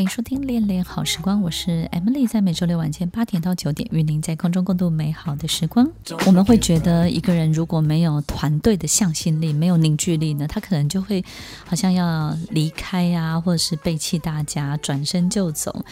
欢迎收听《恋恋好时光》，我是 Emily，在每周六晚间八点到九点，与您在空中共度美好的时光。我们会觉得，一个人如果没有团队的向心力，没有凝聚力呢，他可能就会好像要离开啊，或者是背弃大家，转身就走。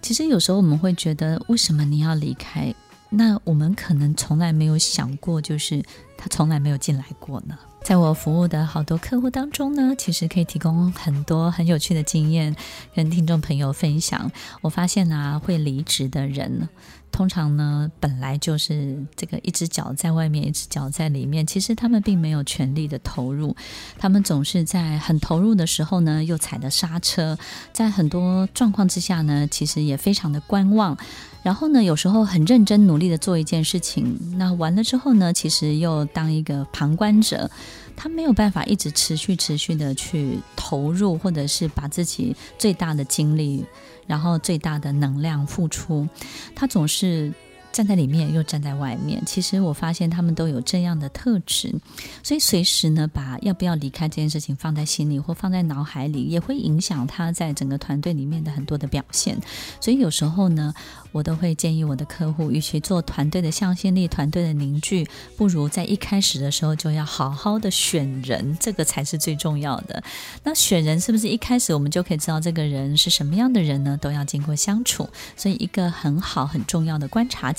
其实有时候我们会觉得，为什么你要离开？那我们可能从来没有想过，就是他从来没有进来过呢。在我服务的好多客户当中呢，其实可以提供很多很有趣的经验跟听众朋友分享。我发现啊，会离职的人，通常呢本来就是这个一只脚在外面，一只脚在里面。其实他们并没有全力的投入，他们总是在很投入的时候呢，又踩了刹车。在很多状况之下呢，其实也非常的观望。然后呢，有时候很认真努力的做一件事情，那完了之后呢，其实又当一个旁观者，他没有办法一直持续持续的去投入，或者是把自己最大的精力，然后最大的能量付出，他总是。站在里面又站在外面，其实我发现他们都有这样的特质，所以随时呢，把要不要离开这件事情放在心里或放在脑海里，也会影响他在整个团队里面的很多的表现。所以有时候呢，我都会建议我的客户，与其做团队的向心力、团队的凝聚，不如在一开始的时候就要好好的选人，这个才是最重要的。那选人是不是一开始我们就可以知道这个人是什么样的人呢？都要经过相处，所以一个很好很重要的观察。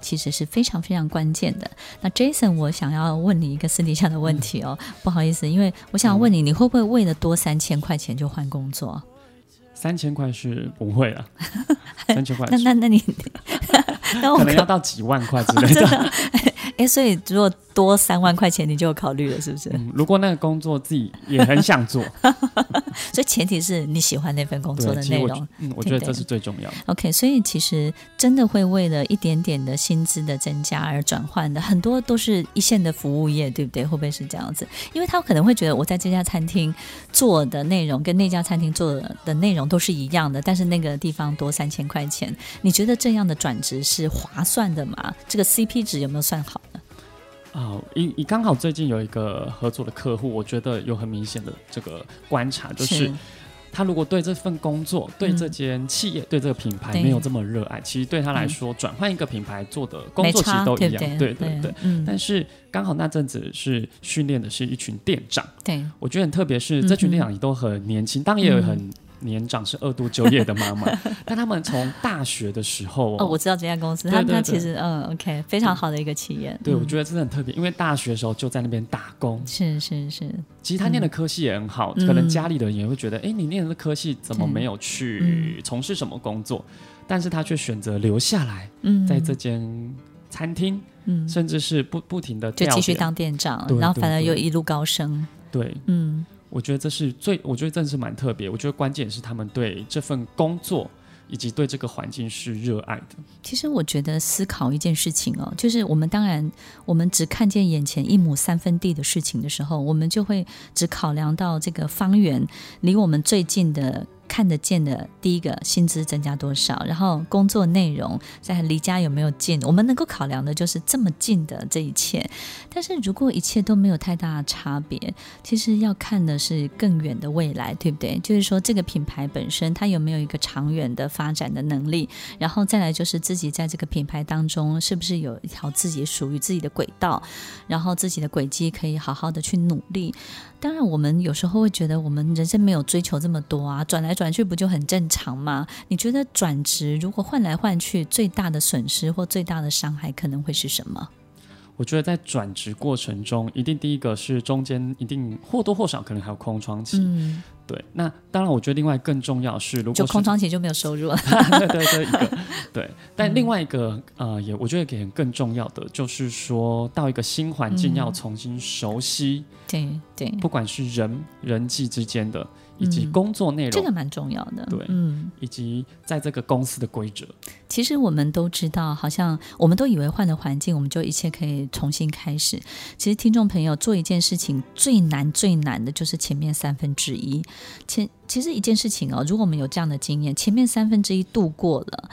其实是非常非常关键的。那 Jason，我想要问你一个私底下的问题哦，嗯、不好意思，因为我想问你，你会不会为了多三千块钱就换工作？三千块是不会了，三千块。那那那你，那我可能要到几万块之类的。哎，所以如果多三万块钱，你就有考虑了，是不是？嗯，如果那个工作自己也很想做，所以前提是你喜欢那份工作的内容。嗯，我觉得这是最重要的。OK，所以其实真的会为了一点点的薪资的增加而转换的，很多都是一线的服务业，对不对？会不会是这样子？因为他可能会觉得我在这家餐厅做的内容跟那家餐厅做的内容都是一样的，但是那个地方多三千块钱，你觉得这样的转职是划算的吗？这个 CP 值有没有算好？哦，以以刚好最近有一个合作的客户，我觉得有很明显的这个观察，就是他如果对这份工作、嗯、对这间企业、对这个品牌没有这么热爱，其实对他来说，转换一个品牌做的工作其实都一样，对对对，对。嗯。但是刚好那阵子是训练的是一群店长，对，我觉得很特别，是这群店长也都很年轻，当然也有很。嗯年长是二度就业的妈妈，但他们从大学的时候哦，我知道这家公司，他他其实嗯，OK，非常好的一个企业。对，我觉得真的很特别，因为大学的时候就在那边打工。是是是，其实他念的科系也很好，可能家里的人也会觉得，哎，你念的科系怎么没有去从事什么工作？但是他却选择留下来，在这间餐厅，甚至是不不停的就继续当店长，然后反而又一路高升。对，嗯。我觉得这是最，我觉得真的是蛮特别。我觉得关键是他们对这份工作以及对这个环境是热爱的。其实我觉得思考一件事情哦，就是我们当然我们只看见眼前一亩三分地的事情的时候，我们就会只考量到这个方圆离我们最近的。看得见的第一个薪资增加多少，然后工作内容在离家有没有近，我们能够考量的就是这么近的这一切。但是如果一切都没有太大的差别，其实要看的是更远的未来，对不对？就是说这个品牌本身它有没有一个长远的发展的能力，然后再来就是自己在这个品牌当中是不是有一条自己属于自己的轨道，然后自己的轨迹可以好好的去努力。当然，我们有时候会觉得我们人生没有追求这么多啊，转来转去不就很正常吗？你觉得转职如果换来换去，最大的损失或最大的伤害可能会是什么？我觉得在转职过程中，一定第一个是中间一定或多或少可能还有空窗期。嗯对，那当然，我觉得另外更重要是，如果就空窗期就没有收入了。对 对对，一个对。但另外一个、嗯、呃，也我觉得给人更重要的就是说到一个新环境要重新熟悉。对、嗯、对，不管是人人际之间的。以及工作内容，这个蛮重要的。对，嗯，以及在这个公司的规则。其实我们都知道，好像我们都以为换了环境，我们就一切可以重新开始。其实听众朋友，做一件事情最难最难的就是前面三分之一。前其实一件事情哦，如果我们有这样的经验，前面三分之一度过了。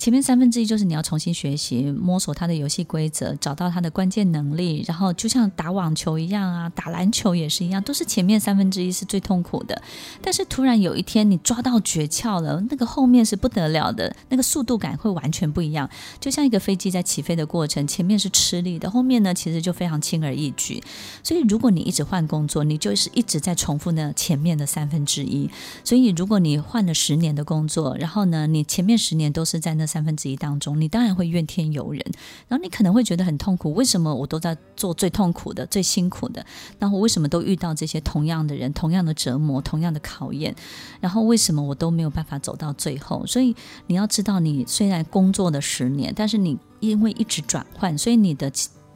前面三分之一就是你要重新学习、摸索它的游戏规则，找到它的关键能力，然后就像打网球一样啊，打篮球也是一样，都是前面三分之一是最痛苦的。但是突然有一天你抓到诀窍了，那个后面是不得了的，那个速度感会完全不一样。就像一个飞机在起飞的过程，前面是吃力的，后面呢其实就非常轻而易举。所以如果你一直换工作，你就是一直在重复那前面的三分之一。所以如果你换了十年的工作，然后呢，你前面十年都是在那三分之一当中，你当然会怨天尤人，然后你可能会觉得很痛苦。为什么我都在做最痛苦的、最辛苦的？那我为什么都遇到这些同样的人、同样的折磨、同样的考验？然后为什么我都没有办法走到最后？所以你要知道，你虽然工作了十年，但是你因为一直转换，所以你的。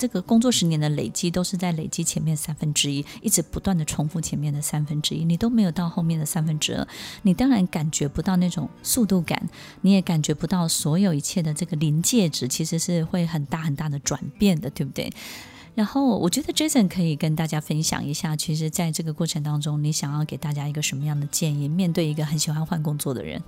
这个工作十年的累积都是在累积前面三分之一，一直不断的重复前面的三分之一，你都没有到后面的三分之二，你当然感觉不到那种速度感，你也感觉不到所有一切的这个临界值其实是会很大很大的转变的，对不对？然后我觉得 Jason 可以跟大家分享一下，其实在这个过程当中，你想要给大家一个什么样的建议？面对一个很喜欢换工作的人。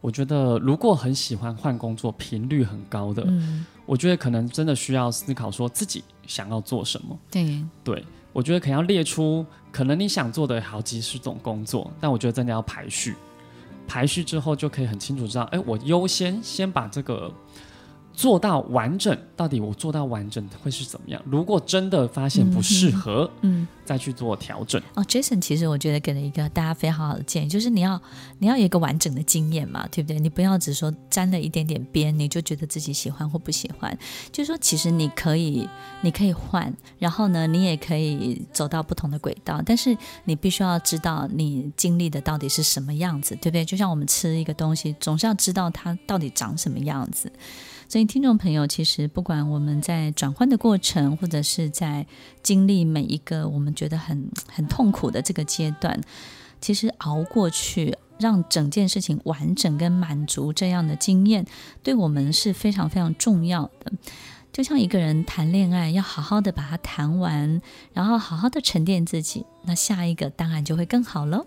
我觉得，如果很喜欢换工作、频率很高的，嗯，我觉得可能真的需要思考说自己想要做什么。对，对，我觉得可能要列出可能你想做的好几十种工作，但我觉得真的要排序，排序之后就可以很清楚知道，哎，我优先先把这个。做到完整，到底我做到完整会是怎么样？如果真的发现不适合，嗯，嗯，再去做调整。哦，Jason，其实我觉得给了一个大家非常好的建议，就是你要你要有一个完整的经验嘛，对不对？你不要只说沾了一点点边，你就觉得自己喜欢或不喜欢。就是说，其实你可以你可以换，然后呢，你也可以走到不同的轨道，但是你必须要知道你经历的到底是什么样子，对不对？就像我们吃一个东西，总是要知道它到底长什么样子。所以，听众朋友，其实不管我们在转换的过程，或者是在经历每一个我们觉得很很痛苦的这个阶段，其实熬过去，让整件事情完整跟满足这样的经验，对我们是非常非常重要的。就像一个人谈恋爱，要好好的把它谈完，然后好好的沉淀自己，那下一个当然就会更好喽。